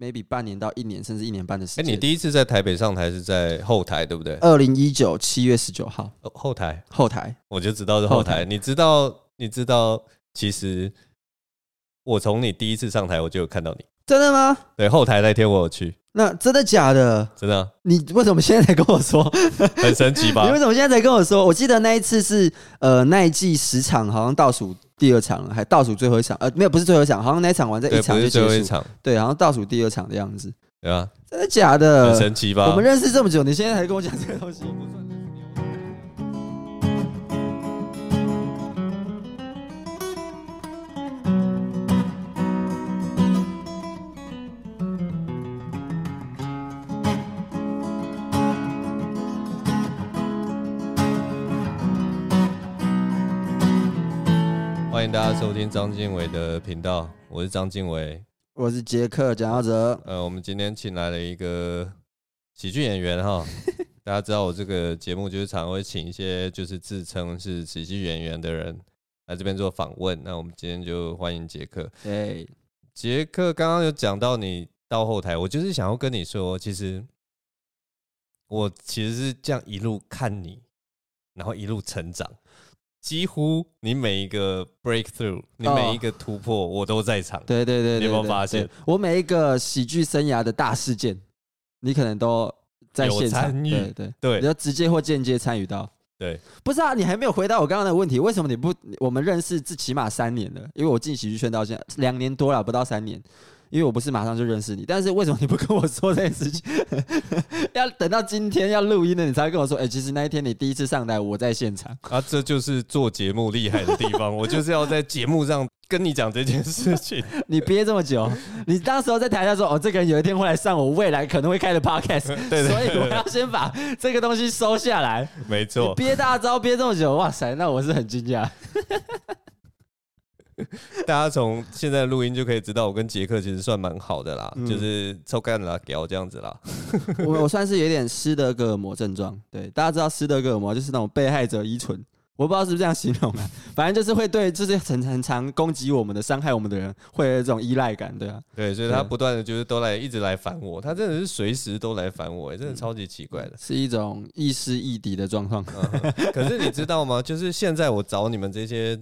maybe 半年到一年，甚至一年半的时间。哎，你第一次在台北上台是在后台，对不对？二零一九七月十九号，后台，后台，我就知道是后台。你知道，你知道，其实我从你第一次上台我就有看到你，真的吗？对，后台那天我有去。那真的假的？真的。你为什么现在才跟我说？很神奇吧？你为什么现在才跟我说？我记得那一次是呃那一季十场，好像倒数第二场了，还倒数最后一场。呃，没有，不是最后一场，好像那一场完在一场就结束。场。对，好像倒数第二场的样子。对啊。真的假的？很神奇吧？我们认识这么久，你现在才跟我讲这个东西？欢迎大家收听张敬伟的频道，我是张敬伟，我是杰克蒋耀哲。呃，我们今天请来了一个喜剧演员哈，大家知道我这个节目就是常会请一些就是自称是喜剧演员的人来这边做访问。那我们今天就欢迎杰克。对，杰克刚刚有讲到你到后台，我就是想要跟你说，其实我其实是这样一路看你，然后一路成长。几乎你每一个 breakthrough，你每一个突破，我都在场。对对对，你有没有发现？我每一个喜剧生涯的大事件，你可能都在现场。参与。对对对，你要直接或间接参与到。对，不是啊，你还没有回答我刚刚的问题，为什么你不？我们认识至起码三年了，因为我进喜剧圈到现在两年多了，不到三年。因为我不是马上就认识你，但是为什么你不跟我说这件事情？要等到今天要录音了，你才会跟我说。哎、欸，其实那一天你第一次上台，我在现场。啊，这就是做节目厉害的地方。我就是要在节目上跟你讲这件事情。你憋这么久，你当时候在台下说：“哦，这个人有一天会来上我未来可能会开的 podcast。”对，所以我要先把这个东西收下来。没错，憋大招憋这么久，哇塞，那我是很惊讶。大家从现在录音就可以知道，我跟杰克其实算蛮好的啦，嗯、就是抽干了给我这样子啦。我我算是有点斯德哥尔摩症状，对，大家知道斯德哥尔摩就是那种被害者依存，我不知道是不是这样形容啊，反正就是会对就是很很常攻击我们的、伤害我们的人会有这种依赖感，对啊，对，所以他不断的就是都来一直来烦我，他真的是随时都来烦我，真的超级奇怪的，是一种亦师亦敌的状况。可是你知道吗？就是现在我找你们这些。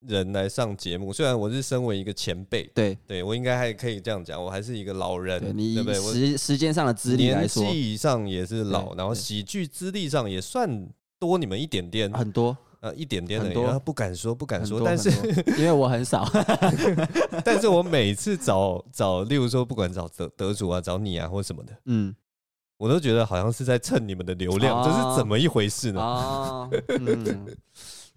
人来上节目，虽然我是身为一个前辈，对。对，我应该还可以这样讲，我还是一个老人，对，不对？时时间上的资历来说，年纪上也是老，然后喜剧资历上也算多你们一点点，很多。呃一点点的，很多。不敢说不敢说，但是因为我很少，但是我每次找找，例如说不管找得得主啊，找你啊或什么的，嗯，我都觉得好像是在蹭你们的流量，这是怎么一回事呢？啊，嗯。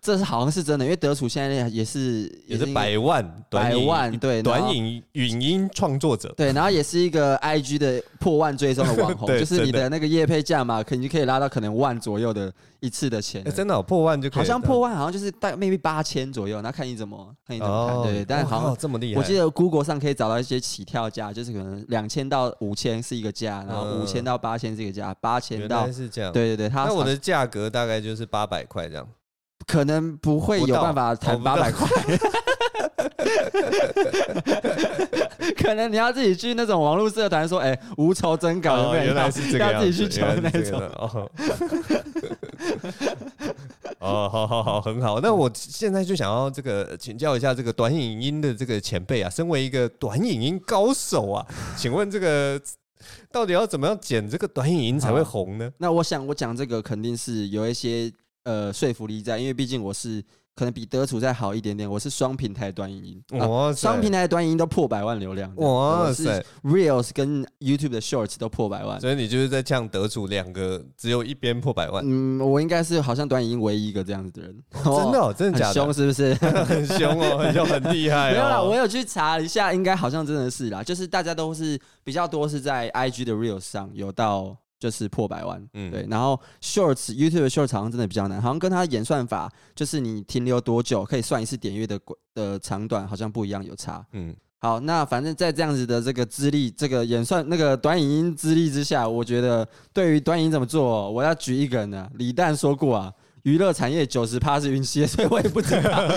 这是好像是真的，因为德楚现在也是也是百万百万对短影影音创作者，对，然后也是一个 IG 的破万追踪的网红，就是你的那个业配价嘛，肯定可以拉到可能万左右的一次的钱。真的破万就可以，好像破万好像就是大概 maybe 八千左右，那看你怎么看你怎么看，对，但好像这么厉害。我记得 Google 上可以找到一些起跳价，就是可能两千到五千是一个价，然后五千到八千是一个价，八千到是这样，对对对，它那我的价格大概就是八百块这样。可能不会有办法谈八百块，可能你要自己去那种网络社团说，哎，无酬征稿有没有？原来是这个要自己去求那种。哦，好好好，很好。那我现在就想要这个请教一下这个短影音的这个前辈啊，身为一个短影音高手啊，请问这个到底要怎么样剪这个短影音才会红呢？那我想我讲这个肯定是有一些。呃，说服力在，因为毕竟我是可能比德楚再好一点点，我是双平台短影音，哇塞，双平台短影音都破百万流量，哇塞，Reels 跟 YouTube 的 Shorts 都破百万，所以你就是在呛德处两个，只有一边破百万，嗯，我应该是好像短影音唯一一个这样子的人，哦、真的、哦，真的假的？凶是不是？很凶哦，很凶，很厉害、哦。没有啦，我有去查一下，应该好像真的是啦，就是大家都是比较多是在 IG 的 Reels 上有到。就是破百万，嗯，对，然后 Shorts YouTube 的 Shorts 好像真的比较难，好像跟它演算法，就是你停留多久可以算一次点阅的的长短，好像不一样，有差，嗯，好，那反正在这样子的这个资历，这个演算那个短影音资历之下，我觉得对于短影音怎么做，我要举一个人呢，李诞说过啊，娱乐产业九十趴是运气，所以我也不知道。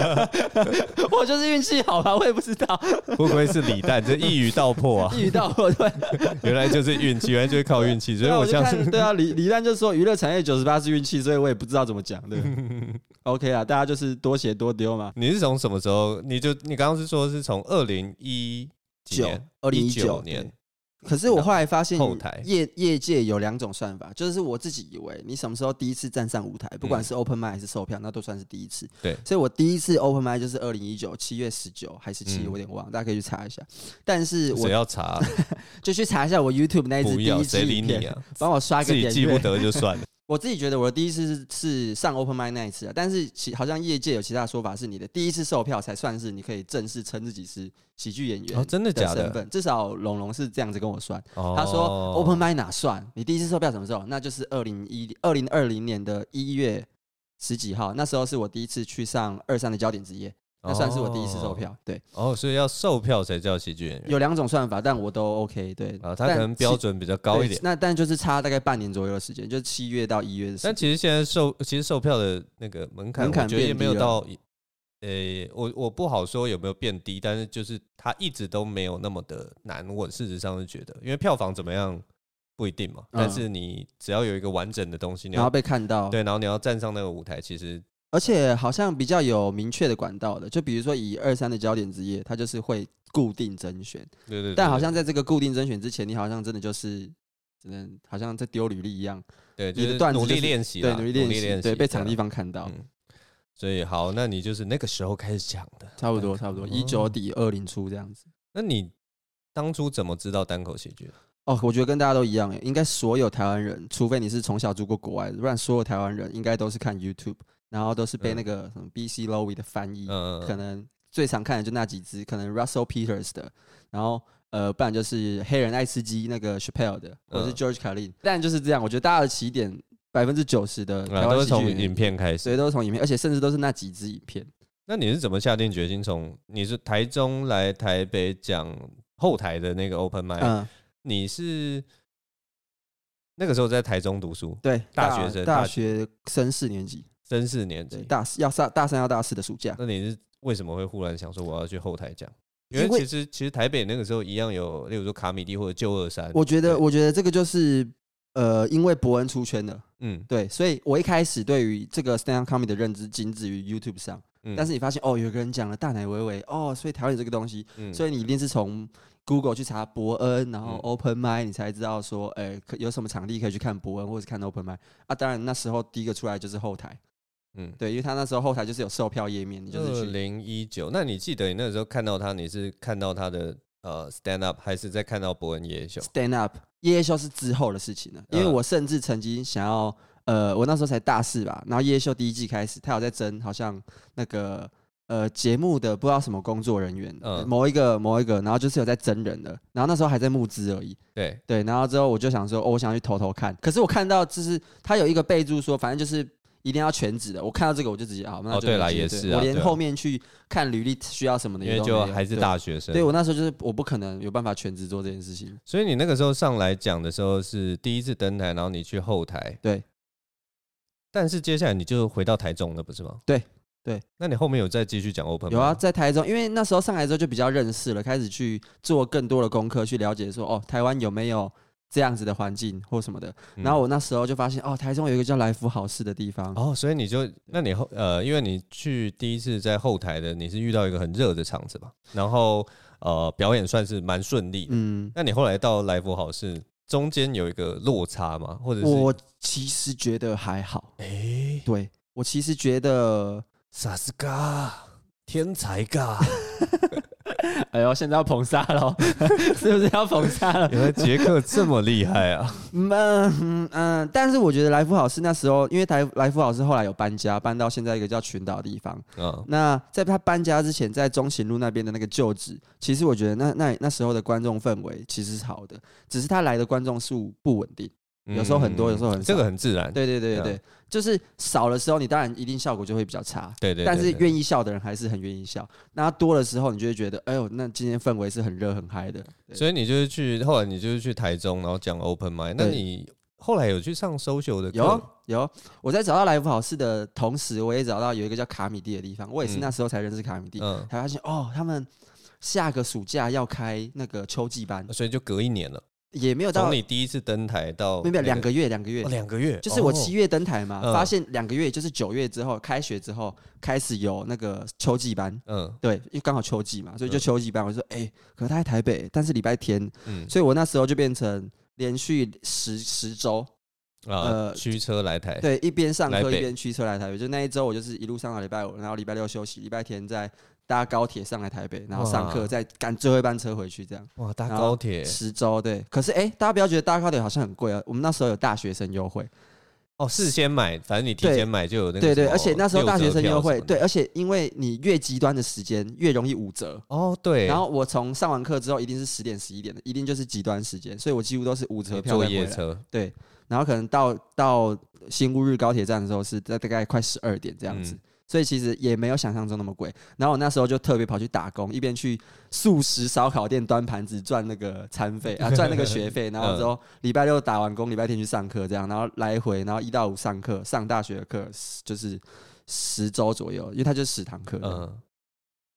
我就是运气好吧，我也不知道。不愧是李诞，这一语道破啊！一语道破，对，原来就是运气，原来就是靠运气。所以我相信，对啊，李李诞就说娱乐产业九十趴是运气，所以我也不知道怎么讲。对，OK 啊，大家就是多写多丢嘛。你是从什么时候？你就你刚刚是说是从二零一九二零一九年。可是我后来发现，后台业业界有两种算法，就是我自己以为，你什么时候第一次站上舞台，不管是 open mic 还是售票，那都算是第一次。对，所以我第一次 open mic 就是二零一九七月十九还是七，我有点忘了，大家可以去查一下。但是我要查，就去查一下我 YouTube 那一支第一支影片，帮我刷个点。记不得就算了。我自己觉得我的第一次是是上 Open Mic 那一次啊，但是其好像业界有其他说法，是你的第一次售票才算是你可以正式称自己是喜剧演员哦，真的假的？身份至少龙龙是这样子跟我算，哦、他说 Open Mic 哪算？你第一次售票什么时候？那就是二零一二零二零年的一月十几号，那时候是我第一次去上二三的焦点之夜。那算是我第一次售票，对。哦，所以要售票才叫喜剧演员。有两种算法，但我都 OK，对。啊，他可能标准比较高一点。那但就是差大概半年左右的时间，就是七月到一月的时间。但其实现在售，其实售票的那个门槛，我觉得也没有到，呃，我我不好说有没有变低，但是就是它一直都没有那么的难。我事实上是觉得，因为票房怎么样不一定嘛，但是你只要有一个完整的东西，你要被看到，对，然后你要站上那个舞台，其实。而且好像比较有明确的管道的，就比如说以二三的焦点之夜，它就是会固定甄选。对对，对。但好像在这个固定甄选之前，你好像真的就是只能好像在丢履历一样。对，就是努力练习。对，努力练习。对，被场地方看到。所以好，那你就是那个时候开始讲的。差不多，差不多，一九底二零初这样子。那你当初怎么知道单口喜剧？哦，我觉得跟大家都一样诶，应该所有台湾人，除非你是从小住过国外的，不然所有台湾人应该都是看 YouTube。然后都是被那个什么 BC Lowy 的翻译，嗯、可能最常看的就那几支，可能 Russell Peters 的，然后呃，不然就是黑人爱吃鸡那个 Chappelle 的，或者是 George Carlin。但就是这样，我觉得大家的起点百分之九十的台湾都是从影片开始，所以都是从影片，而且甚至都是那几支影片。那你是怎么下定决心从你是台中来台北讲后台的那个 Open Mic？嗯、你是那个时候在台中读书，对，大学生，大学生四年级。升四年级，大四要上大三要大四的暑假。那你是为什么会忽然想说我要去后台讲？因为其实其实台北那个时候一样有，例如说卡米蒂或者旧二三。我觉得我觉得这个就是呃，因为伯恩出圈了，嗯，对，所以我一开始对于这个 stand up comedy 的认知仅止于 YouTube 上。但是你发现哦，有个人讲了大奶维维哦，所以台湾有这个东西，所以你一定是从 Google 去查伯恩，然后 Open Mic，你才知道说，哎，有什么场地可以去看伯恩或者是看 Open Mic 啊？当然那时候第一个出来就是后台。嗯，对，因为他那时候后台就是有售票页面，你就是二零一九。那你记得你那个时候看到他，你是看到他的呃 stand up，还是在看到博恩夜夜秀？stand up 夜夜秀是之后的事情了，因为我甚至曾经想要，呃，我那时候才大四吧，然后夜夜秀第一季开始，他有在争，好像那个呃节目的不知道什么工作人员，嗯，某一个某一个，然后就是有在争人的，然后那时候还在募资而已，对对，然后之后我就想说，哦，我想去偷偷看，可是我看到就是他有一个备注说，反正就是。一定要全职的，我看到这个我就直接好，那就对了，也是啊，我连后面去看履历需要什么的，因为就还是大学生，对，我那时候就是我不可能有办法全职做这件事情，所以你那个时候上来讲的时候是第一次登台，然后你去后台，对，但是接下来你就回到台中了，不是吗？对对，那你后面有再继续讲 open 吗？有啊，在台中，因为那时候上来之后就比较认识了，开始去做更多的功课，去了解说哦，台湾有没有。这样子的环境或什么的，然后我那时候就发现哦，台中有一个叫来福好事的地方。哦，所以你就那你后呃，因为你去第一次在后台的，你是遇到一个很热的场子吧？然后呃，表演算是蛮顺利，嗯，那你后来到来福好事中间有一个落差吗？或者是？我其实觉得还好，哎，对我其实觉得啥是嘎天才嘎。哎呦，现在要捧杀了，是不是要捧杀了？原来杰克这么厉害啊！嗯嗯嗯，但是我觉得来福好事那时候，因为台来福好事后来有搬家，搬到现在一个叫群岛的地方。嗯，那在他搬家之前，在中行路那边的那个旧址，其实我觉得那那那时候的观众氛围其实是好的，只是他来的观众数不稳定。有时候很多，有时候很少，这个很自然。对对对对对，就是少的时候，你当然一定效果就会比较差。对对。但是愿意笑的人还是很愿意笑。那多的时候，你就会觉得，哎呦，那今天氛围是很热很嗨的。所以你就是去，后来你就是去台中，然后讲 open mic。那你后来有去上 social 的？有有，我在找到来福好事的同时，我也找到有一个叫卡米蒂的地方，我也是那时候才认识卡米蒂，嗯，才发现哦，他们下个暑假要开那个秋季班，所以就隔一年了。也没有到从你第一次登台到没有两个月，两个月，两个月，就是我七月登台嘛，发现两个月就是九月之后开学之后开始有那个秋季班，嗯，对，因为刚好秋季嘛，所以就秋季班。我说，哎，可是他在台北，但是礼拜天，嗯，所以我那时候就变成连续十十周，呃，驱车来台，对，一边上课一边驱车来台北，就那一周我就是一路上到礼拜五，然后礼拜六休息，礼拜天在。搭高铁上来台北，然后上课，再赶最后一班车回去，这样。哇，搭高铁十周，对。可是哎、欸，大家不要觉得搭高铁好像很贵啊。我们那时候有大学生优惠，哦，事先买，反正你提前买就有那个。对对，而且那时候大学生优惠，对，而且因为你越极端的时间越容易五折。哦，对。然后我从上完课之后，一定是十点十一点的，一定就是极端时间，所以我几乎都是五折票坐夜车。对，然后可能到到新乌日高铁站的时候，是在大概快十二点这样子。嗯所以其实也没有想象中那么贵。然后我那时候就特别跑去打工，一边去素食烧烤店端盘子赚那个餐费啊，赚那个学费。然后之后礼拜六打完工，礼拜天去上课，这样，然后来回，然后一到五上课，上大学的课就是十周左右，因为它就十堂课。嗯，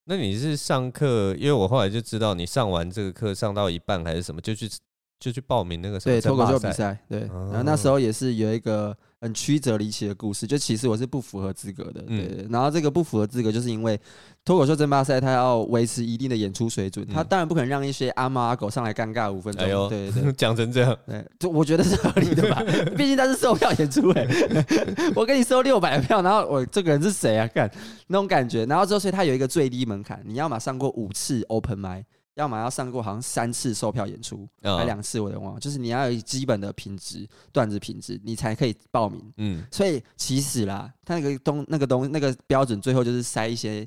那你是上课？因为我后来就知道你上完这个课上到一半还是什么，就去就去报名那个什么脱口秀比赛。对，然后那时候也是有一个。很曲折离奇的故事，就其实我是不符合资格的，对，对，对。然后这个不符合资格，就是因为脱口秀争霸赛，它要维持一定的演出水准，他当然不可能让一些阿猫阿狗上来尴尬五分钟。哎呦，对对，讲成这样，对，就我觉得是合理的吧。毕竟它是售票演出，哎，我给你收六百票，然后我这个人是谁啊？干那种感觉，然后之后所以他有一个最低门槛，你要马上过五次 open mic。要么要上过好像三次售票演出，还两次我都忘了。就是你要有基本的品质段子品质，你才可以报名。嗯，所以其实啦，他那个东那个东那个标准，最后就是塞一些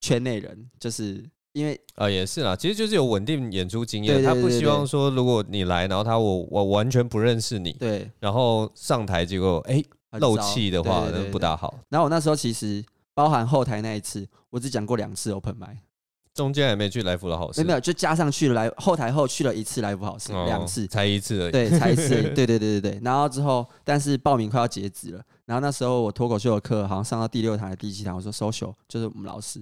圈内人，就是因为啊也是啦，其实就是有稳定演出经验，他不希望说如果你来，然后他我我完全不认识你，对，然后上台结果哎漏气的话，那不大好。然后我那时候其实包含后台那一次，我只讲过两次 open mic。中间还没去来福的好事，没有，就加上去了来后台后去了一次来福好事，两次。才一次而已，对，才一次，对对对对对。然后之后，但是报名快要截止了，然后那时候我脱口秀的课好像上到第六堂还是第七堂，我说 social 就是我们老师，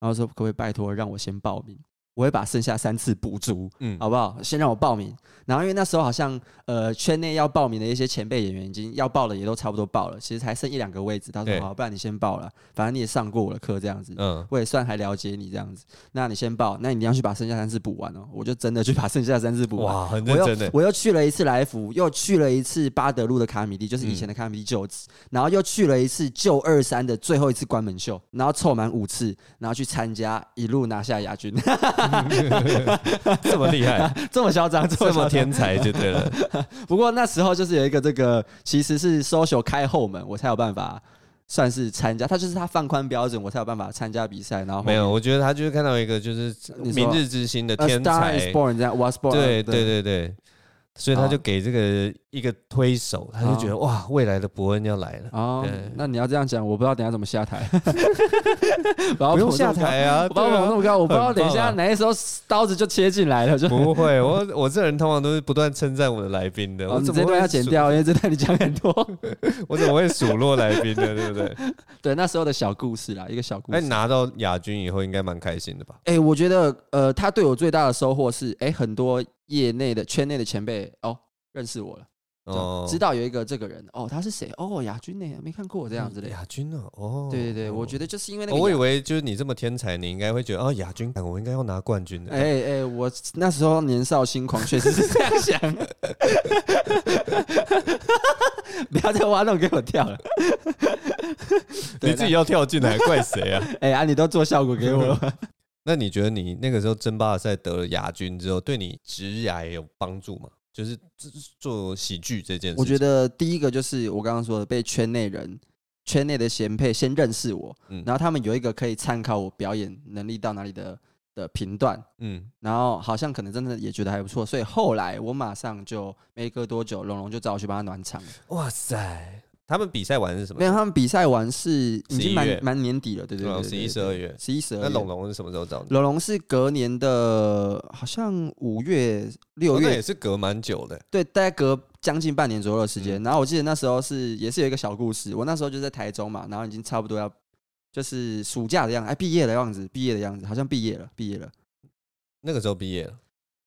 然后说可不可以拜托让我先报名。我会把剩下三次补足，嗯，好不好？先让我报名，然后因为那时候好像呃圈内要报名的一些前辈演员已经要报了，也都差不多报了，其实还剩一两个位置。他说好，不然你先报了，反正你也上过我的课这样子，嗯，我也算还了解你这样子。那你先报，那你要去把剩下三次补完哦。我就真的去把剩下三次补完，哇，很认真的。我又去了一次来福，又去了一次巴德路的卡米蒂，就是以前的卡米蒂旧址，然后又去了一次旧二三的最后一次关门秀，然后凑满五次，然后去参加，一路拿下亚军。这么厉害，这么嚣张，这么天才就对了。不过那时候就是有一个这个，其实是 social 开后门，我才有办法算是参加。他就是他放宽标准，我才有办法参加比赛。然后没有，我觉得他就是看到一个就是明日之星的天才。born 这样，was born。对对对对。所以他就给这个一个推手，他就觉得哇，未来的伯恩要来了。哦，那你要这样讲，我不知道等下怎么下台。不用下台啊，把我捧那么高，我不知道等一下哪一时候刀子就切进来了。就不会，我我这人通常都是不断称赞我的来宾的。我这段要剪掉，因为这段你讲很多。我怎么会数落来宾的，对不对？对，那时候的小故事啦，一个小故事。哎，拿到亚军以后应该蛮开心的吧？哎，我觉得呃，他对我最大的收获是，哎，很多。业内的圈内的前辈哦，认识我了，哦，知道有一个这个人哦，他是谁？哦，亚军呢？没看过这样子的亚军呢？哦，对对对，我觉得就是因为那个，我以为就是你这么天才，你应该会觉得哦，亚军，我应该要拿冠军的。哎哎，我那时候年少轻狂，确实是这样想。不要再挖洞给我跳了，你自己要跳进来，怪谁啊？哎啊，你都做效果给我 了。那你觉得你那个时候争霸赛得了亚军之后，对你职涯有帮助吗？就是做喜剧这件事，我觉得第一个就是我刚刚说的，被圈内人、圈内的贤配先认识我，嗯，然后他们有一个可以参考我表演能力到哪里的的评断，嗯，然后好像可能真的也觉得还不错，所以后来我马上就没隔多久，龙龙就找我去帮他暖场。哇塞！他们比赛完是什么？没有，他们比赛完是已经蛮蛮年底了，对对对，十一十二月，十一十二。那龙龙是什么时候找的？龙龙是隔年的，好像五月六月，那也是隔蛮久的。对，大概隔将近半年左右的时间。然后我记得那时候是也是有一个小故事，我那时候就在台中嘛，然后已经差不多要就是暑假的样子，哎，毕业的样子，毕业的样子，好像毕业了，毕业了。那个时候毕业了。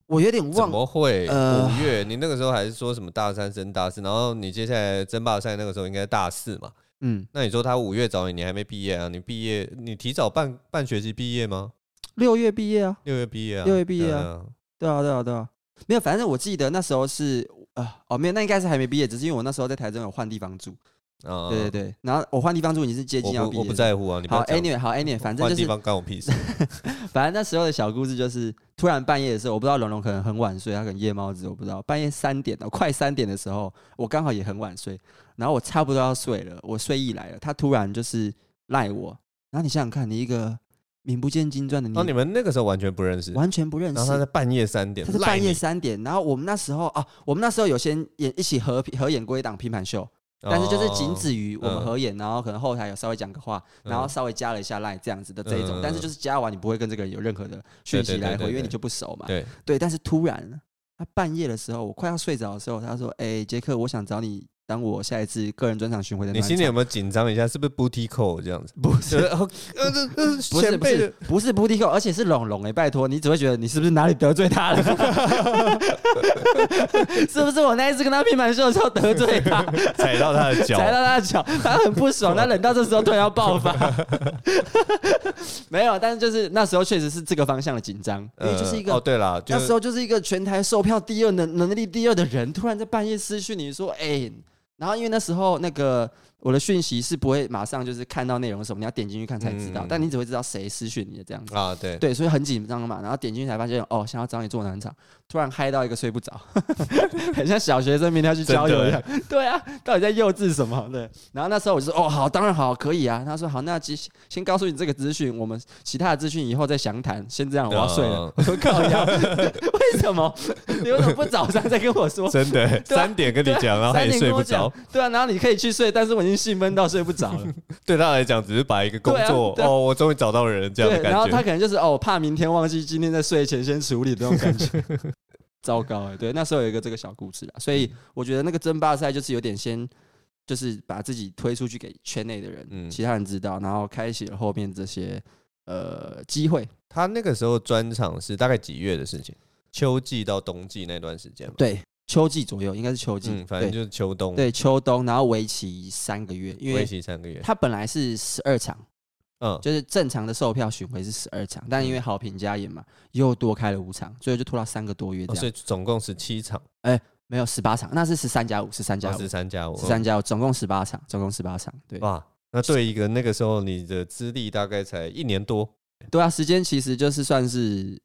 我有点忘，怎么会？五月，你那个时候还是说什么大三升大四，然后你接下来争霸赛那个时候应该大四嘛？嗯，那你说他五月找你，你还没毕业啊？你毕业，你提早半半学期毕业吗？六月毕业啊，六月毕业啊，六月毕业啊，对啊，对啊，对啊，没有，反正我记得那时候是啊，哦，没有，那应该是还没毕业，只是因为我那时候在台中有换地方住。啊，对对对，然后我换地方住，你是接近要毕业，我不在乎啊。你好，anyway，好，anyway，反正就是换地方干我屁事。反正那时候的小故事就是，突然半夜的时候，我不知道龙龙可能很晚睡，他可能夜猫子，我不知道。半夜三点哦，快三点的时候，我刚好也很晚睡，然后我差不多要睡了，我睡意来了，他突然就是赖我。然后你想想看，你一个名不见经传的你，哦，你们那个时候完全不认识，完全不认识。然后他在半夜三点，他是半夜三点，然后我们那时候啊，我们那时候有先演一起合合演过一档拼盘秀。但是就是仅止于我们合演，然后可能后台有稍微讲个话，然后稍微加了一下 line 这样子的这一种，但是就是加完你不会跟这个人有任何的讯息来回，因为你就不熟嘛。对对，但是突然他半夜的时候，我快要睡着的时候，他说：“哎，杰克，我想找你。”当我下一次个人专场巡回的，你心里有没有紧张一下？是不是 booty call 这样子？不是，呃，不是，不是，不是 booty call，而且是龙龙哎，拜托，你只会觉得你是不是哪里得罪他了？是不是我那一次跟他拼盘秀的时候得罪他，踩到他的脚，踩到他的脚，他很不爽，他冷到这时候突然要爆发。没有，但是就是那时候确实是这个方向的紧张，因为就是一个哦，对了，那时候就是一个全台售票第二能能力第二的人，突然在半夜私讯你说，哎。然后因为那时候那个。我的讯息是不会马上就是看到内容什么，你要点进去看才知道。嗯、但你只会知道谁私讯你的这样子啊，对对，所以很紧张嘛。然后点进去才发现，哦，想要找你做暖场，突然嗨到一个睡不着，很像小学生明天要去郊游一样。对啊，到底在幼稚什么？对。然后那时候我就说，哦，好，当然好，可以啊。他说好，那先先告诉你这个资讯，我们其他的资讯以后再详谈。先这样，我要睡了。我说靠腰，为什么？你为什么不早上再跟我说？真的，三点跟你讲，然后也睡不着。对啊，然后你可以去睡，但是我。已经兴奋到睡不着了，对他来讲只是把一个工作哦，我终于找到人这样的感觉。然后他可能就是哦，怕明天忘记，今天在睡前先处理这种感觉。糟糕哎，对，那时候有一个这个小故事啊，所以我觉得那个争霸赛就是有点先，就是把自己推出去给圈内的人，嗯，其他人知道，然后开启了后面这些呃机会。他那个时候专场是大概几月的事情？秋季到冬季那段时间对。秋季左右，应该是秋季，嗯，反正就是秋冬。对，秋冬，然后为期三个月，因为为期三个月，它本来是十二场，嗯，就是正常的售票巡回是十二场，但因为好评加演嘛，又多开了五场，所以就拖到三个多月这样，所以总共十七场，哎，没有十八场，那是十三加五，十三加五，十三加五，十三加五，总共十八场，总共十八场，对，哇，那对一个那个时候你的资历大概才一年多，对啊，时间其实就是算是。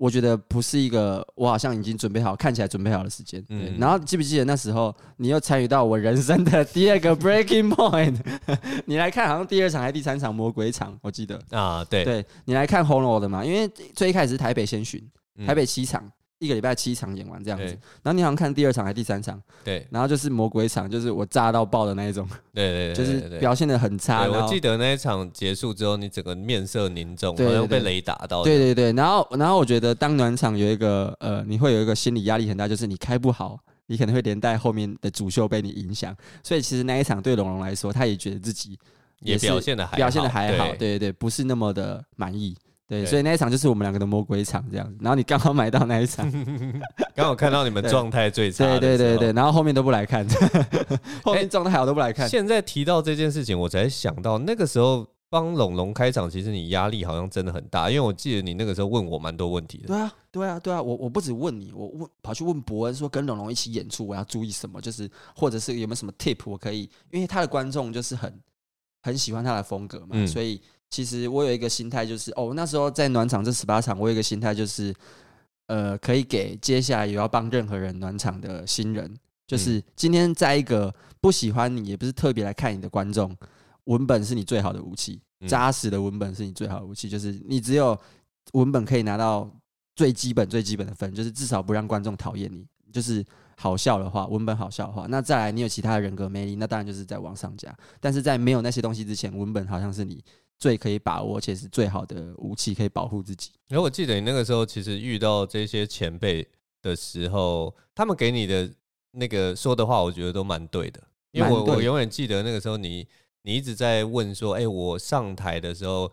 我觉得不是一个我好像已经准备好，看起来准备好的时间。嗯，然后记不记得那时候你又参与到我人生的 第二个 breaking point？你来看，好像第二场还是第三场魔鬼场，我记得啊，对，对你来看红楼的嘛，因为最一开始是台北先巡，台北七场。一个礼拜七场演完这样子，然后你好像看第二场还是第三场？对，然后就是魔鬼场，就是我炸到爆的那一种。对对对，就是表现的很差。我记得那一场结束之后，你整个面色凝重，好像被雷打到。对对对，然后然后我觉得当暖场有一个呃，你会有一个心理压力很大，就是你开不好，你可能会连带后面的主秀被你影响。所以其实那一场对龙龙来说，他也觉得自己也表现的还表现的还好，对对对，不是那么的满意。对，所以那一场就是我们两个的魔鬼场这样子，然后你刚好买到那一场，刚好看到你们状态最差，对对对对，然后后面都不来看，后面状态好都不来看。现在提到这件事情，我才想到那个时候帮龙龙开场，其实你压力好像真的很大，因为我记得你那个时候问我蛮多问题的。对啊，对啊，对啊，我我不止问你，我问跑去问伯恩说跟龙龙一起演出我要注意什么，就是或者是有没有什么 tip 我可以，因为他的观众就是很很喜欢他的风格嘛，所以。其实我有一个心态，就是哦，那时候在暖场这十八场，我有一个心态，就是呃，可以给接下来有要帮任何人暖场的新人，就是今天在一个不喜欢你，也不是特别来看你的观众，文本是你最好的武器，扎实的文本是你最好的武器，就是你只有文本可以拿到最基本最基本的分，就是至少不让观众讨厌你，就是。好笑的话，文本好笑的话，那再来你有其他的人格魅力，那当然就是在往上加。但是在没有那些东西之前，文本好像是你最可以把握且是最好的武器，可以保护自己。然后我记得你那个时候其实遇到这些前辈的时候，他们给你的那个说的话，我觉得都蛮对的。因为我我永远记得那个时候你，你你一直在问说，哎、欸，我上台的时候。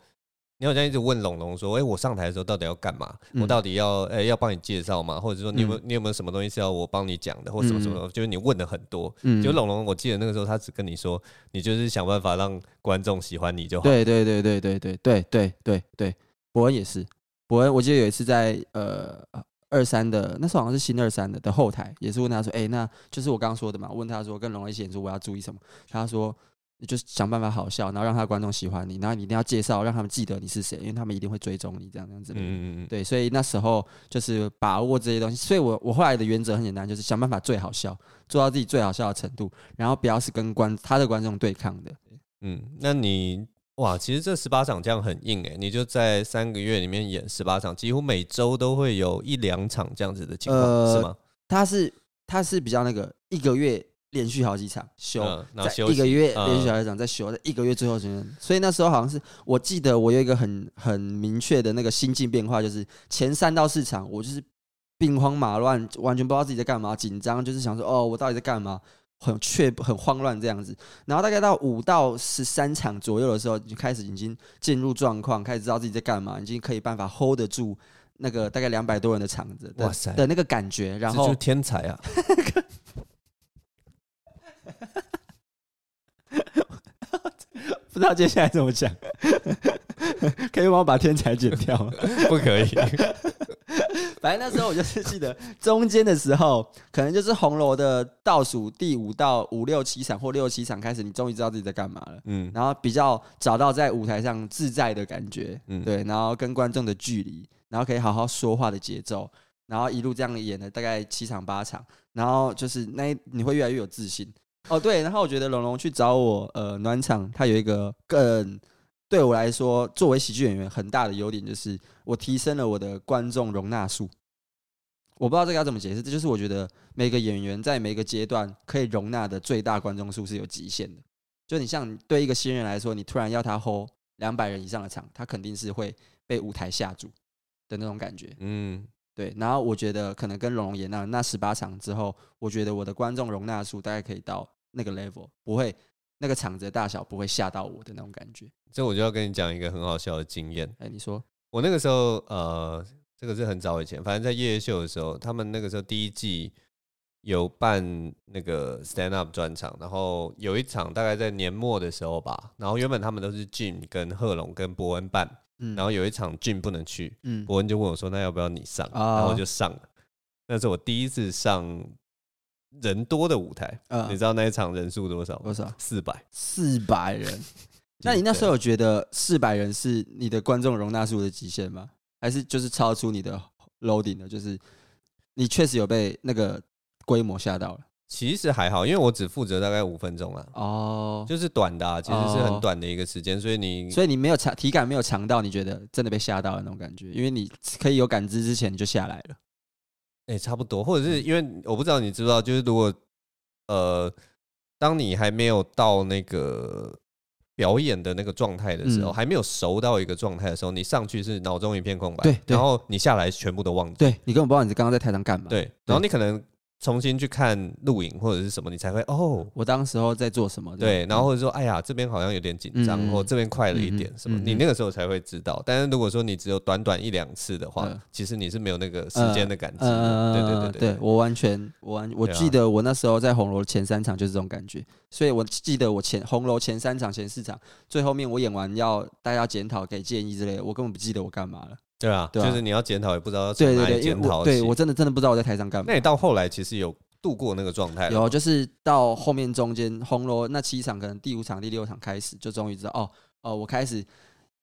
你好像一直问龙龙说：“哎、欸，我上台的时候到底要干嘛？嗯、我到底要哎、欸、要帮你介绍吗？或者说你有没有、嗯、你有没有什么东西是要我帮你讲的，或什么什么？嗯、就是你问的很多。嗯，就龙龙，我记得那个时候他只跟你说，你就是想办法让观众喜欢你就好。对对对对对对对对对对，伯恩也是，伯恩，我记得有一次在呃二三的那时候好像是新二三的的后台，也是问他说：哎、欸，那就是我刚刚说的嘛？问他说跟龙龙一起演出，我要注意什么？他说。”你就想办法好笑，然后让他的观众喜欢你，然后你一定要介绍，让他们记得你是谁，因为他们一定会追踪你这样这样子。嗯嗯嗯。对，所以那时候就是把握这些东西。所以我我后来的原则很简单，就是想办法最好笑，做到自己最好笑的程度，然后不要是跟观他的观众对抗的。嗯，那你哇，其实这十八场这样很硬诶、欸，你就在三个月里面演十八场，几乎每周都会有一两场这样子的情况，呃、是吗？他是他是比较那个一个月。连续好几场休，在一个月连续好几场在休，在一个月最后时间，所以那时候好像是我记得我有一个很很明确的那个心境变化，就是前三到四场我就是兵荒马乱，完全不知道自己在干嘛，紧张，就是想说哦，我到底在干嘛，很却很慌乱这样子。然后大概到五到十三场左右的时候，就开始已经进入状况，开始知道自己在干嘛，已经可以办法 hold 得住那个大概两百多人的场子的，哇塞的那个感觉。然后就是天才啊！不知道接下来怎么讲，可以帮我把天才剪掉吗？不可以。反正那时候我就是记得中间的时候，可能就是红楼的倒数第五到五六七场或六七场开始，你终于知道自己在干嘛了。嗯，然后比较找到在舞台上自在的感觉，嗯，对，然后跟观众的距离，然后可以好好说话的节奏，然后一路这样演了大概七场八场，然后就是那你会越来越有自信。哦，对，然后我觉得龙龙去找我，呃，暖场，他有一个更对我来说，作为喜剧演员很大的优点，就是我提升了我的观众容纳数。我不知道这个要怎么解释，这就是我觉得每个演员在每个阶段可以容纳的最大观众数是有极限的。就你像对一个新人来说，你突然要他 hold 两百人以上的场，他肯定是会被舞台吓住的那种感觉。嗯，对。然后我觉得可能跟龙龙演那那十八场之后，我觉得我的观众容纳数大概可以到。那个 level 不会，那个场子的大小不会吓到我的那种感觉。这我就要跟你讲一个很好笑的经验。哎，你说，我那个时候，呃，这个是很早以前，反正在夜夜秀的时候，他们那个时候第一季有办那个 stand up 专场，然后有一场大概在年末的时候吧，然后原本他们都是 Jim 跟贺龙跟伯恩办，嗯，然后有一场 Jim 不能去，嗯，博恩就问我说，那要不要你上？然后我就上了，那是我第一次上。人多的舞台，嗯、你知道那一场人数多少？多少？四百，四百人。那你那时候有觉得四百人是你的观众容纳数的极限吗？还是就是超出你的 loading 的？就是你确实有被那个规模吓到了？其实还好，因为我只负责大概五分钟啊。哦，就是短的、啊，其实是很短的一个时间，所以你所以你没有强体感没有强到你觉得真的被吓到的那种感觉，因为你可以有感知之前你就下来了。哎、欸，差不多，或者是因为我不知道你知不知道，就是如果呃，当你还没有到那个表演的那个状态的时候，嗯、还没有熟到一个状态的时候，你上去是脑中一片空白，对，然后你下来全部都忘记，对，你根本不知道你刚刚在台上干嘛，对，然后你可能。重新去看录影或者是什么，你才会哦，我当时候在做什么？对，然后或者说，哎呀，这边好像有点紧张，嗯、或这边快了一点，什么？嗯嗯、你那个时候才会知道。但是如果说你只有短短一两次的话，嗯、其实你是没有那个时间的感知。嗯、对对对对，对，我完全，我完，我记得我那时候在红楼前三场就是这种感觉，所以我记得我前红楼前三场、前四场，最后面我演完要大家检讨、给建议之类的，我根本不记得我干嘛了。对啊，对啊，就是你要检讨也不知道从哪里检讨。对，我真的真的不知道我在台上干嘛。那你到后来其实有。度过那个状态，有就是到后面中间红楼那七场，可能第五场、第六场开始，就终于知道哦哦，我开始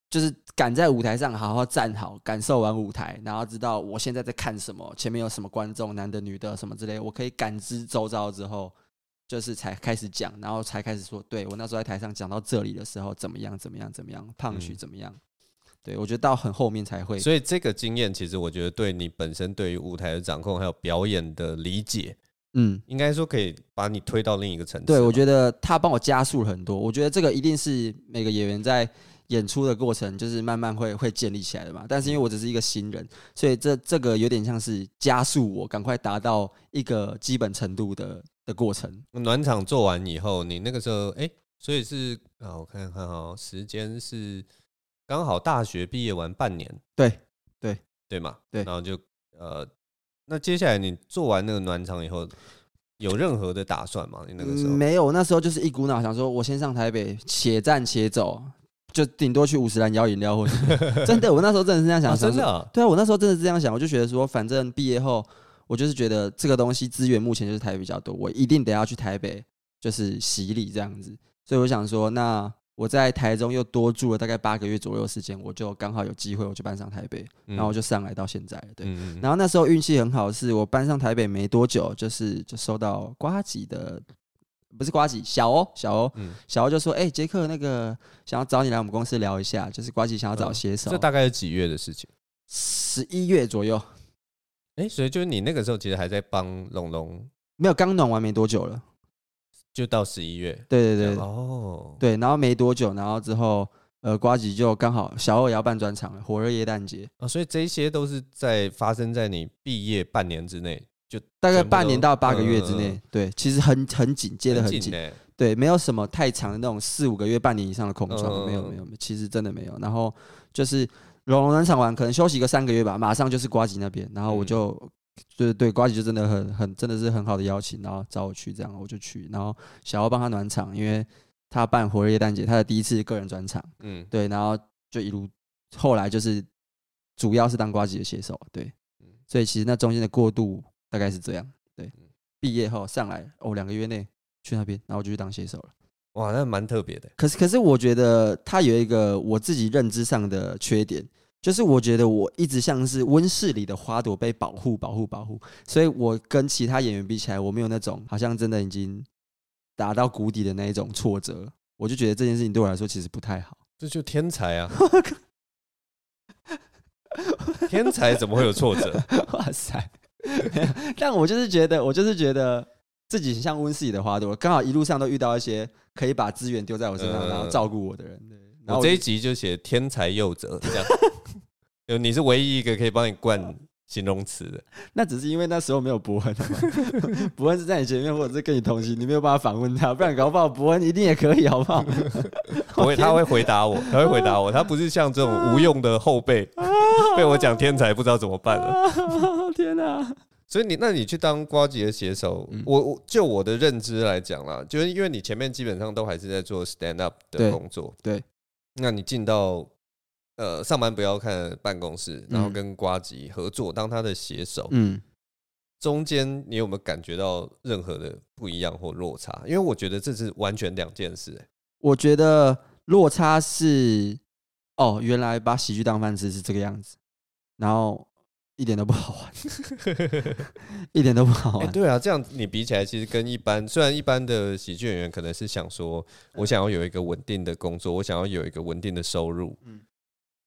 就是敢在舞台上好好站好，感受完舞台，然后知道我现在在看什么，前面有什么观众，男的、女的什么之类，我可以感知周遭之后，就是才开始讲，然后才开始说，对我那时候在台上讲到这里的时候，怎么样，怎么样，怎么样，胖曲怎么样？对我觉得到很后面才会，所以这个经验其实我觉得对你本身对于舞台的掌控还有表演的理解。嗯，应该说可以把你推到另一个层次。对，我觉得他帮我加速了很多。我觉得这个一定是每个演员在演出的过程，就是慢慢会会建立起来的嘛。但是因为我只是一个新人，所以这这个有点像是加速我赶快达到一个基本程度的的过程。暖场做完以后，你那个时候哎、欸，所以是啊，我看看哈，时间是刚好大学毕业完半年，对对对嘛，对，然后就呃。那接下来你做完那个暖场以后，有任何的打算吗？你那个时候、嗯、没有，那时候就是一股脑想说，我先上台北，且战且走，就顶多去五十岚摇饮料或者 真的，我那时候真的是这样想，啊、真的、啊，对啊，我那时候真的是这样想，我就觉得说，反正毕业后，我就是觉得这个东西资源目前就是台北比较多，我一定得要去台北，就是洗礼这样子，所以我想说，那。我在台中又多住了大概八个月左右的时间，我就刚好有机会，我就搬上台北，然后我就上来到现在。对，然后那时候运气很好，是我搬上台北没多久，就是就收到瓜吉的，不是瓜吉，小欧，小欧，小欧就说：“哎，杰克，那个想要找你来我们公司聊一下，就是瓜吉想要找写手。”这大概是几月的事情？十一月左右。哎，所以就是你那个时候其实还在帮龙龙，没有刚暖完没多久了。就到十一月，对对对，哦，对，然后没多久，然后之后，呃，瓜吉就刚好小二也要办专场了，火热耶诞节。啊，所以这些都是在发生在你毕业半年之内，就大概半年到八个月之内，对，其实很很紧，接的很紧，对，没有什么太长的那种四五个月、半年以上的空窗，没有没有，其实真的没有。然后就是龙龙专场完，可能休息个三个月吧，马上就是瓜吉那边，然后我就。对对，瓜吉就真的很很真的是很好的邀请，然后找我去，这样我就去，然后想要帮他暖场，因为他办火热耶诞节，他的第一次个人专场，嗯，对，然后就一路后来就是主要是当瓜吉的写手，对，所以其实那中间的过渡大概是这样，对，毕业后上来哦，两个月内去那边，然后我就去当写手了，哇，那蛮特别的，可是可是我觉得他有一个我自己认知上的缺点。就是我觉得我一直像是温室里的花朵被保护、保护、保护，所以我跟其他演员比起来，我没有那种好像真的已经达到谷底的那一种挫折。我就觉得这件事情对我来说其实不太好。这就天才啊！天才怎么会有挫折？哇塞！但我就是觉得，我就是觉得自己像温室里的花朵，刚好一路上都遇到一些可以把资源丢在我身上，然后照顾我的人。对，我，我这一集就写天才幼者这样。有你是唯一一个可以帮你灌形容词的，那只是因为那时候没有博恩，博恩是在你前面，或者是跟你同行，你没有办法访问他，不然搞不好博恩一定也可以，好不好？不会，他会回答我，他会回答我，他不是像这种无用的后辈，被我讲天才不知道怎么办了。天哪！所以你，那你去当瓜吉的写手，我我就我的认知来讲啦，就是因为你前面基本上都还是在做 stand up 的工作，对，那你进到。呃，上班不要看办公室，然后跟瓜吉合作当他的写手。嗯，中间你有没有感觉到任何的不一样或落差？因为我觉得这是完全两件事。我觉得落差是，哦，原来把喜剧当饭吃是这个样子，然后一点都不好玩，一点都不好玩。对啊，这样你比起来，其实跟一般，虽然一般的喜剧演员可能是想说，我想要有一个稳定的工作，我想要有一个稳定的收入。嗯。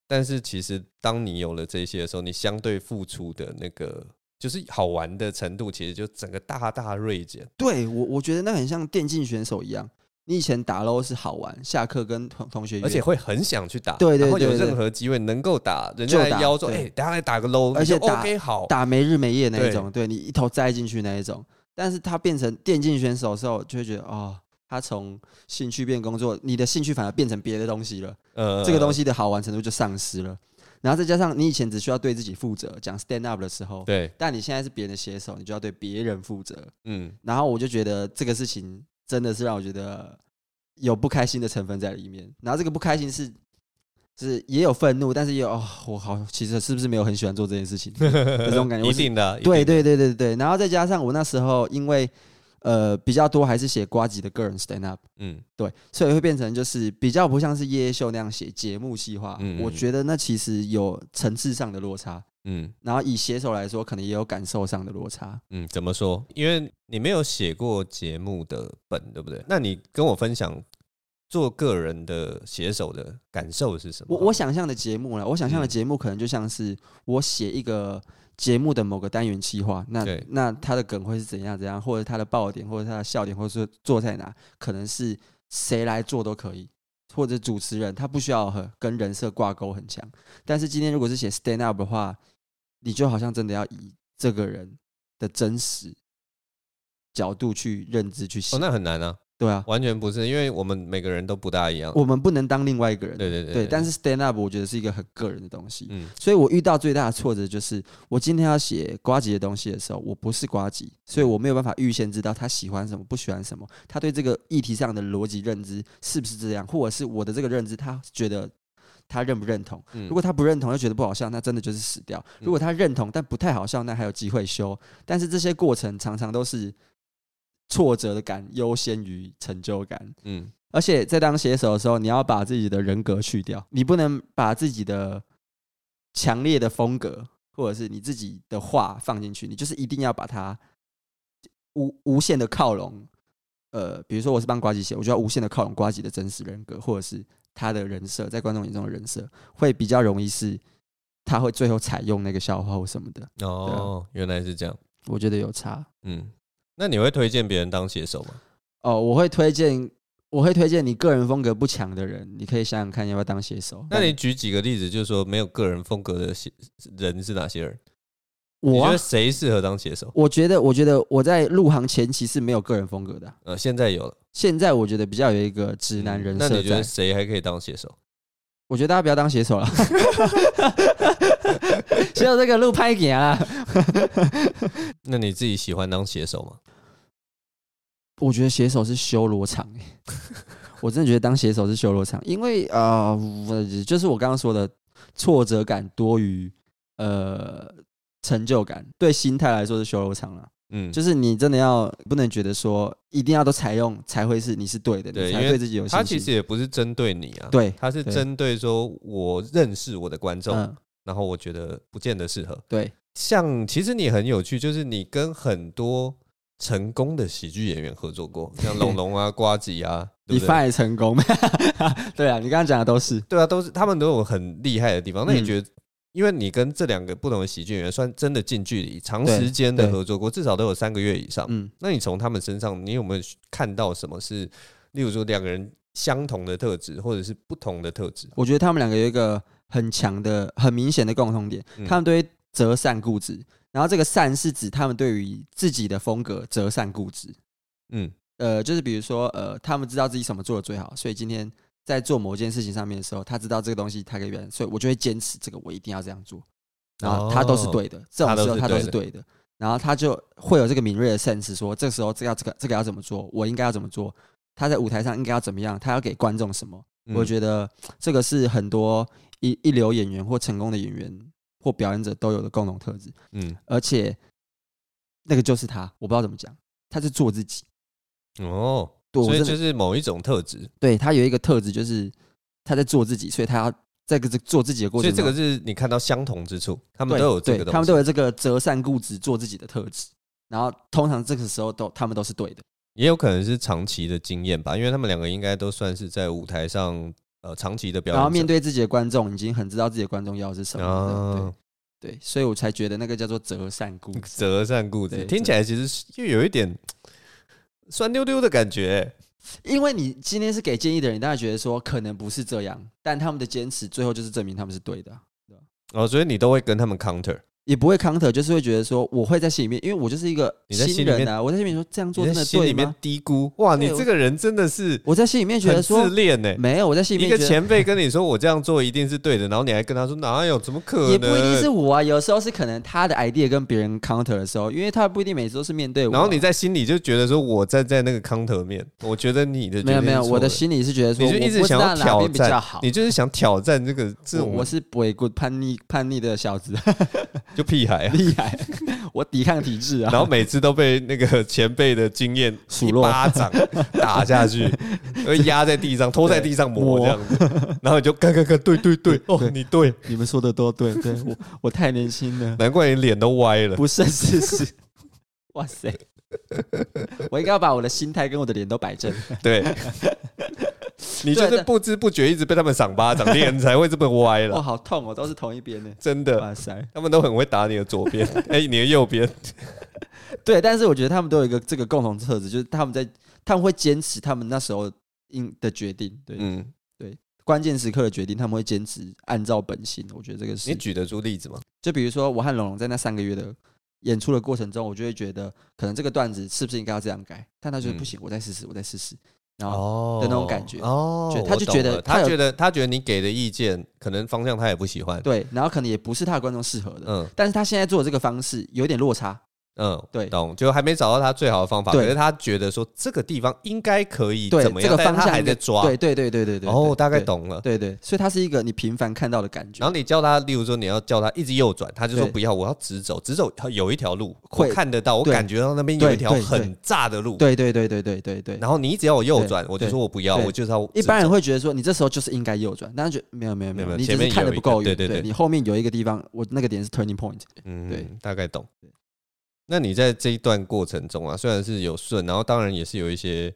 但是其实，当你有了这些的时候，你相对付出的那个就是好玩的程度，其实就整个大大锐减。对我，我觉得那很像电竞选手一样。你以前打 LOL 是好玩，下课跟同同学，而且会很想去打。对对对，然后有任何机会能够打，人家来邀说：“哎，等下来打个 LOL。”而且打 OK 好，打没日没夜那一种，对，对你一头栽进去那一种。但是他变成电竞选手的时候，就会觉得哦。他从兴趣变工作，你的兴趣反而变成别的东西了。呃，这个东西的好玩程度就丧失了。然后再加上你以前只需要对自己负责，讲 stand up 的时候，对。但你现在是别人的写手，你就要对别人负责。嗯。然后我就觉得这个事情真的是让我觉得有不开心的成分在里面。然后这个不开心是，是也有愤怒，但是也有哦，我好，其实是不是没有很喜欢做这件事情？这种感觉。一定的。对对对对对。然后再加上我那时候因为。呃，比较多还是写瓜吉的个人 stand up，嗯，对，所以会变成就是比较不像是夜夜秀那样写节目细化，嗯，我觉得那其实有层次上的落差，嗯，然后以写手来说，可能也有感受上的落差，嗯，怎么说？因为你没有写过节目的本，对不对？那你跟我分享做个人的写手的感受是什么？我我想象的节目呢，我想象的节目可能就像是我写一个节目的某个单元企划，那那它的梗会是怎样怎样，或者它的爆点，或者它的笑点，或者是做在哪，可能是谁来做都可以，或者主持人他不需要和跟人设挂钩很强。但是今天如果是写 stand up 的话，你就好像真的要以这个人的真实角度去认知去写。哦，那很难啊。对啊，完全不是，因为我们每个人都不大一样。我们不能当另外一个人。对对对，对。但是 stand up 我觉得是一个很个人的东西。嗯。所以我遇到最大的挫折就是，我今天要写瓜吉的东西的时候，我不是瓜吉，所以我没有办法预先知道他喜欢什么，不喜欢什么，他对这个议题上的逻辑认知是不是这样，或者是我的这个认知，他觉得他认不认同？如果他不认同，又觉得不好笑，那真的就是死掉。如果他认同，但不太好笑，那还有机会修。但是这些过程常常都是。挫折的感优先于成就感，嗯，而且在当写手的时候，你要把自己的人格去掉，你不能把自己的强烈的风格或者是你自己的话放进去，你就是一定要把它无无限的靠拢。呃，比如说我是帮瓜吉写，我就要无限的靠拢瓜吉的真实人格，或者是他的人设，在观众眼中的人设，会比较容易是他会最后采用那个笑话或什么的。哦，原来是这样，我觉得有差，嗯。那你会推荐别人当写手吗？哦，我会推荐，我会推荐你个人风格不强的人，你可以想想看要不要当写手。那你举几个例子，就是说没有个人风格的写人是哪些人？我觉得谁适合当写手？我觉得，我觉得我在入行前期是没有个人风格的。呃，现在有了。现在我觉得比较有一个直男人设。那你觉得谁还可以当写手？我觉得大家不要当写手了。只有这个路拍给啊。那你自己喜欢当写手吗？我觉得写手是修罗场，我真的觉得当写手是修罗场，因为啊、呃，就是我刚刚说的挫折感多于呃成就感，对心态来说是修罗场了。嗯，就是你真的要不能觉得说一定要都采用才会是你是对的，对，你才对自己有信心。他其实也不是针对你啊，对，他是针对说我认识我的观众，然后我觉得不见得适合。对，像其实你很有趣，就是你跟很多。成功的喜剧演员合作过，像龙龙啊、瓜子啊，你发也成功，对啊，你刚刚讲的都是，对啊，都是他们都有很厉害的地方。那你觉得，因为你跟这两个不同的喜剧演员算真的近距离、长时间的合作过，至少都有三个月以上。嗯，那你从他们身上，你有没有看到什么是，例如说两个人相同的特质，或者是不同的特质？我觉得他们两个有一个很强的、很明显的共同点，他们对择善固执。然后这个善是指他们对于自己的风格择善固执，嗯，呃，就是比如说，呃，他们知道自己什么做的最好，所以今天在做某件事情上面的时候，他知道这个东西他可以变，所以我就会坚持这个，我一定要这样做。然后他都是对的，这种时候他都是对的，然后他就会有这个敏锐的 sense，说这个时候这要这个这个要怎么做，我应该要怎么做，他在舞台上应该要怎么样，他要给观众什么？我觉得这个是很多一一流演员或成功的演员。或表演者都有的共同特质，嗯，而且那个就是他，我不知道怎么讲，他是做自己，哦，所以就是某一种特质，对，他有一个特质，就是他在做自己，所以他要在这个做自己的过程，所以这个是你看到相同之处，他们都有这个，他们都有这个折善固执做自己的特质，然后通常这个时候都他们都是对的，也有可能是长期的经验吧，因为他们两个应该都算是在舞台上。呃，长期的表演，然后面对自己的观众，已经很知道自己的观众要的是什么。哦、对对，所以我才觉得那个叫做折善固执。择善固执听起来其实又有一点酸溜溜的感觉。因为你今天是给建议的人，大家觉得说可能不是这样，但他们的坚持最后就是证明他们是对的。哦，所以你都会跟他们 counter。也不会 counter，就是会觉得说，我会在心里面，因为我就是一个新人啊，我在心里面说这样做真的对吗？心里面低估，哇，你这个人真的是，我在心里面觉得说自恋呢，没有，我在心里面一个前辈跟你说我这样做一定是对的，然后你还跟他说哪有，怎么可能？也不一定是我啊，有时候是可能他的 idea 跟别人 counter 的时候，因为他不一定每次都是面对我，然后你在心里就觉得说我站在那个 counter 面，我觉得你的没有没有，我的心里是觉得说，你就一直想要挑战，你就是想挑战这个这种，我是不会过叛逆叛逆的小子，就屁孩啊。我抵抗体质啊，然后每次都被那个前辈的经验数落。巴掌打下去，会压在地上，拖在地上磨这样子，然后你就看看看，对对对，哦，你对，你们说的都对，对。我我太年轻了，难怪你脸都歪了，不是是是，哇塞，我应该要把我的心态跟我的脸都摆正，对，你就是不知不觉一直被他们赏巴掌，脸才会这么歪了。哇，好痛哦，都是同一边的，真的。哇塞，他们都很会打你的左边，哎，你的右边。对，但是我觉得他们都有一个这个共同特质，就是他们在他们会坚持他们那时候应的决定。对，嗯，对，关键时刻的决定，他们会坚持按照本心。我觉得这个是。你举得出例子吗？就比如说我和龙龙在那三个月的演出的过程中，我就会觉得可能这个段子是不是应该要这样改？但他觉得不行，我再试试，我再试试。然后的那种感觉哦，他就觉得他觉得他觉得你给的意见可能方向他也不喜欢，对，然后可能也不是他的观众适合的，嗯，但是他现在做的这个方式有点落差。嗯，对，懂，就还没找到他最好的方法，可是他觉得说这个地方应该可以怎么样，这个方向还在抓，对对对对对对，哦，大概懂了，对对，所以他是一个你频繁看到的感觉。然后你叫他，例如说你要叫他一直右转，他就说不要，我要直走，直走有一条路会看得到，我感觉到那边有一条很炸的路，对对对对对对对。然后你只要我右转，我就说我不要，我就是要。一般人会觉得说你这时候就是应该右转，但是觉得没有没有没有，你只是看的不够远，对对对，你后面有一个地方，我那个点是 turning point，嗯，对，大概懂。那你在这一段过程中啊，虽然是有顺，然后当然也是有一些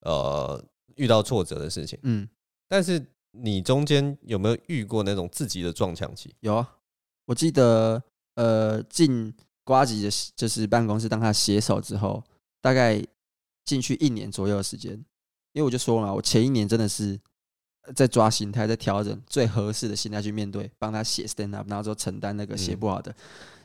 呃遇到挫折的事情，嗯，但是你中间有没有遇过那种自己的撞墙期？有啊，我记得呃进瓜吉的就是办公室当他写手之后，大概进去一年左右的时间，因为我就说了嘛，我前一年真的是在抓心态，在调整最合适的心态去面对，帮他写 stand up，然后之后承担那个写不好的。嗯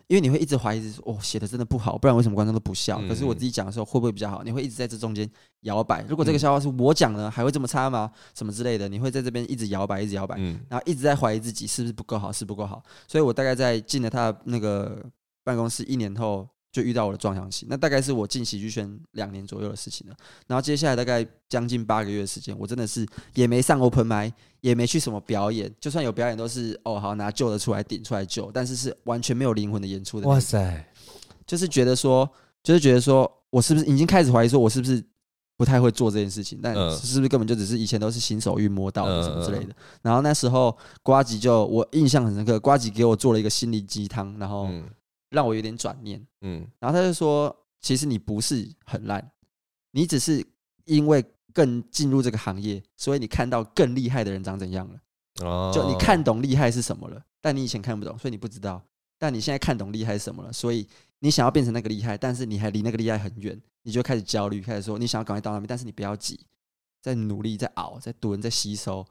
因为你会一直怀疑，哦，写的真的不好，不然为什么观众都不笑？可是我自己讲的时候会不会比较好？你会一直在这中间摇摆。如果这个笑话是我讲的，还会这么差吗？什么之类的？你会在这边一直摇摆，一直摇摆，然后一直在怀疑自己是不是不够好，是不够好。所以我大概在进了他的那个办公室一年后。就遇到我的撞墙期，那大概是我进喜剧圈两年左右的事情了。然后接下来大概将近八个月的时间，我真的是也没上 open 也没去什么表演，就算有表演都是哦好拿旧的出来顶出来旧，但是是完全没有灵魂的演出的。哇塞，就是觉得说，就是觉得说我是不是已经开始怀疑说我是不是不太会做这件事情？但是不是根本就只是以前都是新手运摸到的什么之类的？然后那时候瓜吉就我印象很深刻，瓜吉给我做了一个心灵鸡汤，然后。让我有点转念，嗯，然后他就说：“其实你不是很烂，你只是因为更进入这个行业，所以你看到更厉害的人长怎样了。哦，就你看懂厉害是什么了，但你以前看不懂，所以你不知道。但你现在看懂厉害是什么了，所以你想要变成那个厉害，但是你还离那个厉害很远，你就开始焦虑，开始说你想要赶快到那边，但是你不要急，在努力，在熬，在蹲，在吸收。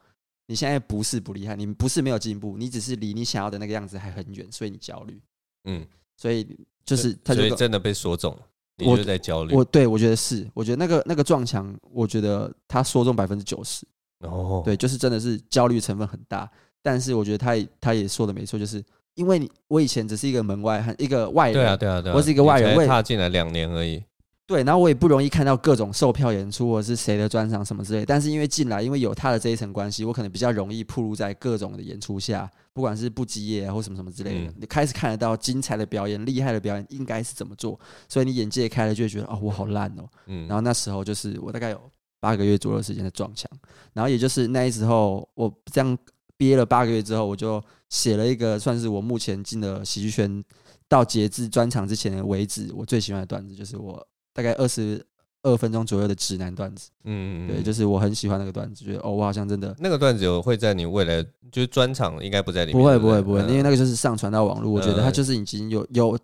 你现在不是不厉害，你不是没有进步，你只是离你想要的那个样子还很远，所以你焦虑。嗯。”所以就是他就，所以真的被说中了，你就在焦虑。我对我觉得是，我觉得那个那个撞墙，我觉得他说中百分之九十。哦，对，就是真的是焦虑成分很大。但是我觉得他也他也说的没错，就是因为你我以前只是一个门外汉一个外人，对啊对啊对啊，我是一个外人，我踏进来两年而已。对，然后我也不容易看到各种售票演出或者是谁的专场什么之类。但是因为进来，因为有他的这一层关系，我可能比较容易暴露在各种的演出下，不管是不羁夜啊或什么什么之类的。嗯、你开始看得到精彩的表演、厉害的表演应该是怎么做，所以你眼界开了，就会觉得哦，我好烂哦。嗯。然后那时候就是我大概有八个月左右的时间的撞墙，然后也就是那时候我这样憋了八个月之后，我就写了一个算是我目前进了喜剧圈到截至专场之前为止我最喜欢的段子，就是我。大概二十二分钟左右的直男段子，嗯，对，就是我很喜欢那个段子，觉得哦，我好像真的那个段子有会在你未来就是专场应该不在里面，不会不会不会，因为那个就是上传到网络，我觉得它就是已经有有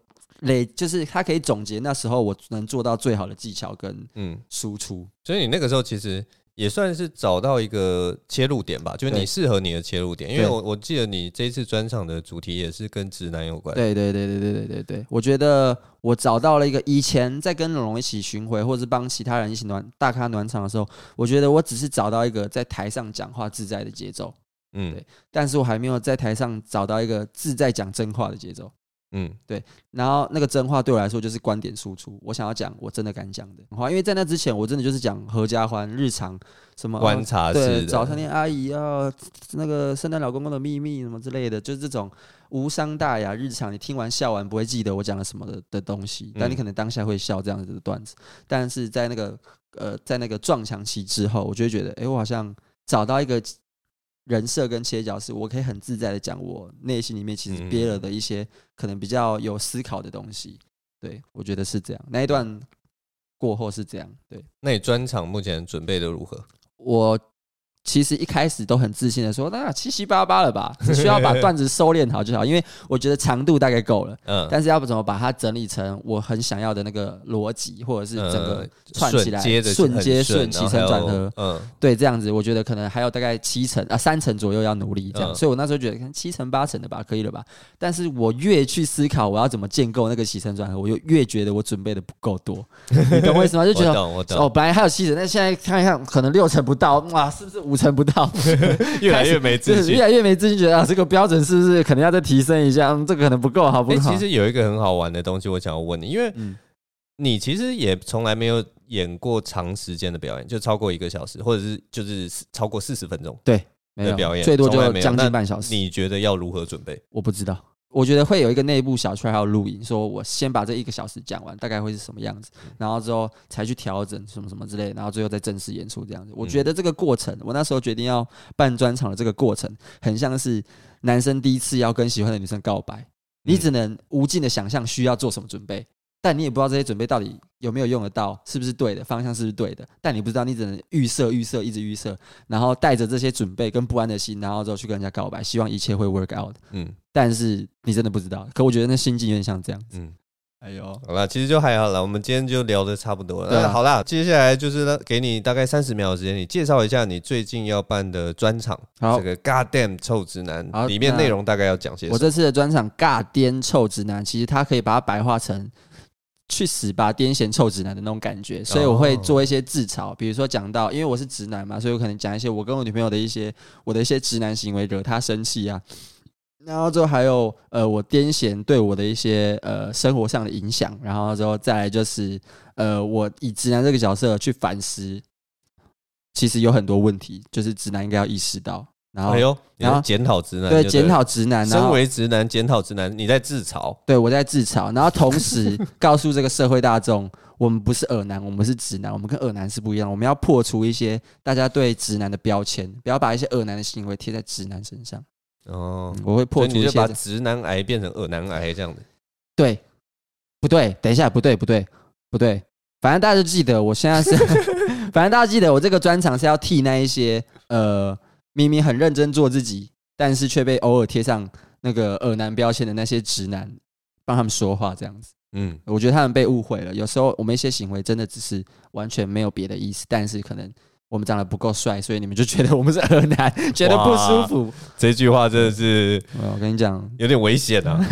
累，就是它可以总结那时候我能做到最好的技巧跟嗯。输出，所以你那个时候其实。也算是找到一个切入点吧，就是你适合你的切入点。因为我我记得你这一次专场的主题也是跟直男有关。对对对对对对对对，我觉得我找到了一个以前在跟龙龙一起巡回，或者是帮其他人一起暖大咖暖场的时候，我觉得我只是找到一个在台上讲话自在的节奏。嗯，对，但是我还没有在台上找到一个自在讲真话的节奏。嗯，对，然后那个真话对我来说就是观点输出，我想要讲我真的敢讲的话，因为在那之前我真的就是讲合家欢日常什么观察式，对，早餐店阿姨啊，那个圣诞老公公的秘密什么之类的，就是这种无伤大雅日常，你听完笑完不会记得我讲了什么的的东西，但你可能当下会笑这样子的段子，但是在那个呃在那个撞墙期之后，我就会觉得，哎，我好像找到一个。人设跟切角是我可以很自在的讲我内心里面其实憋了的一些可能比较有思考的东西，对，我觉得是这样。那一段过后是这样，对。那你专场目前准备的如何？我其实一开始都很自信的说，那七七八八了吧，只需要把段子收敛好就好，因为我觉得长度大概够了。嗯，但是要不怎么把它整理成我很想要的那个逻辑，或者是整个串起来瞬接顺起承转合。嗯，对，这样子我觉得可能还有大概七成啊三成左右要努力这样。嗯、所以我那时候觉得七成八成的吧，可以了吧？但是我越去思考我要怎么建构那个起承转合，我就越觉得我准备的不够多。你懂我意思吗？就觉得哦，本来还有七成，但现在看一看可能六成不到，哇，是不是五成不到？越来越没自信，越来越没自信，觉得啊，这个标准是不是可能要再提升一下？嗯、这个可能不够，好不好？其实有一个很好玩的东西，我想要问你，因为你其实也从来没有演过长时间的表演，就超过一个小时，或者是就是超过四十分钟，对，没有表演，最多就将近半小时。你觉得要如何准备？我不知道。我觉得会有一个内部小圈，还有录影，说我先把这一个小时讲完，大概会是什么样子，然后之后才去调整什么什么之类，然后最后再正式演出这样子。我觉得这个过程，我那时候决定要办专场的这个过程，很像是男生第一次要跟喜欢的女生告白，你只能无尽的想象需要做什么准备。但你也不知道这些准备到底有没有用得到，是不是对的方向，是不是对的？但你不知道，你只能预设、预设，一直预设，然后带着这些准备跟不安的心，然后之后去跟人家告白，希望一切会 work out。嗯，但是你真的不知道。可我觉得那心境有点像这样子。嗯，哎呦，好了，其实就还好了。我们今天就聊的差不多了。好啦，接下来就是给你大概三十秒的时间，你介绍一下你最近要办的专场。好，这个 Goddamn 臭直男，里面内容大概要讲些什么？我这次的专场 Goddamn 臭直男，其实它可以把它白话成。去死吧，癫痫臭直男的那种感觉，所以我会做一些自嘲，比如说讲到，因为我是直男嘛，所以我可能讲一些我跟我女朋友的一些我的一些直男行为惹她生气啊，然后之后还有呃我癫痫对我的一些呃生活上的影响，然后之后再来就是呃我以直男这个角色去反思，其实有很多问题，就是直男应该要意识到。然后，哎呦，然后检讨直男，对，检讨直男。身为直男，检讨直男，你在自嘲？对，我在自嘲。然后同时 告诉这个社会大众，我们不是恶男，我们是直男，我们跟恶男是不一样。我们要破除一些大家对直男的标签，不要把一些恶男的行为贴在直男身上。哦，我会破除一些，把直男癌变成恶男癌这样的。对，不对？等一下，不对，不对，不对。反正大家就记得，我现在是，反正大家记得，我这个专场是要替那一些呃。明明很认真做自己，但是却被偶尔贴上那个恶男标签的那些直男，帮他们说话这样子。嗯，我觉得他们被误会了。有时候我们一些行为真的只是完全没有别的意思，但是可能我们长得不够帅，所以你们就觉得我们是恶男，觉得不舒服。这句话真的是，我跟你讲，有点危险啊。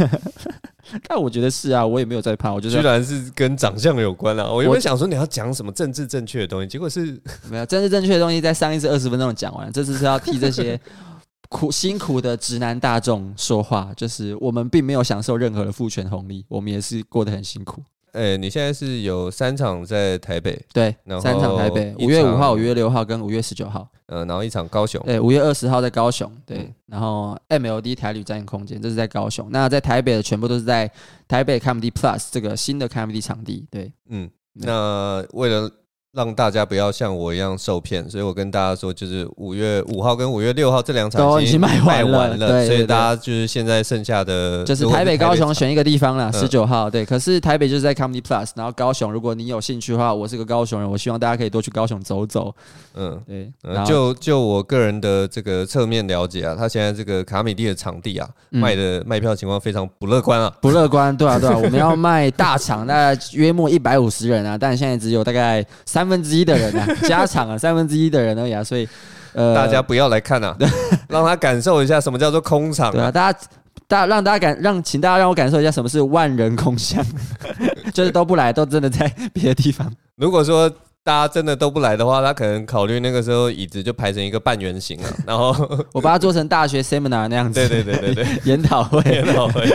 但我觉得是啊，我也没有在怕。我觉得居然是跟长相有关啊！我原本想说你要讲什么政治正确的东西，结果是没有政治正确的东西，在上一次二十分钟讲完了，这次是要替这些 苦辛苦的直男大众说话。就是我们并没有享受任何的父权红利，我们也是过得很辛苦。哎，你现在是有三场在台北，对，三场台北，五月五号、五月六号跟五月十九号，呃，然后一场高雄，对，五月二十号在高雄，对，然后 MLD 台旅展演空间，这是在高雄。那在台北的全部都是在台北 Comedy Plus 这个新的 Comedy 场地，对，嗯，那为了。让大家不要像我一样受骗，所以我跟大家说，就是五月五号跟五月六号这两场已经卖完了，对，所以大家就是现在剩下的就是台北、高雄选一个地方了，十九号，对。可是台北就是在 Comedy Plus，然后高雄，如果你有兴趣的话，我是个高雄人，我希望大家可以多去高雄走走。嗯，对。就就我个人的这个侧面了解啊，他现在这个卡米蒂的场地啊，卖的卖票情况非常不乐观啊，不乐观，对啊，对啊，我们要卖大场，大概约莫一百五十人啊，但现在只有大概三。三分之一的人啊，加场啊，三分之一的人而已啊，所以呃，大家不要来看啊，让他感受一下什么叫做空场啊，对啊，大家大让大家感让，请大家让我感受一下什么是万人空巷，就是都不来，都真的在别的地方。如果说。大家真的都不来的话，他可能考虑那个时候椅子就排成一个半圆形了，然后我把它做成大学 seminar 那样子。对对对对对，研讨会，研讨会，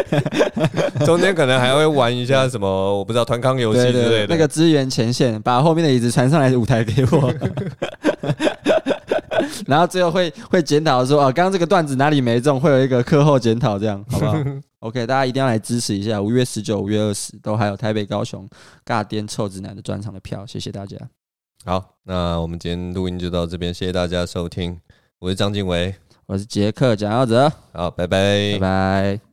中间可能还会玩一下什么，我不知道团康游戏之类的。那个支援前线，把后面的椅子传上来舞台给我，然后最后会会检讨说，哦，刚刚这个段子哪里没中，会有一个课后检讨，这样好不好？OK，大家一定要来支持一下，五月十九、五月二十都还有台北、高雄尬颠臭直男的专场的票，谢谢大家。好，那我们今天录音就到这边，谢谢大家收听，我是张敬伟，我是杰克蒋耀泽，好，拜拜，拜拜。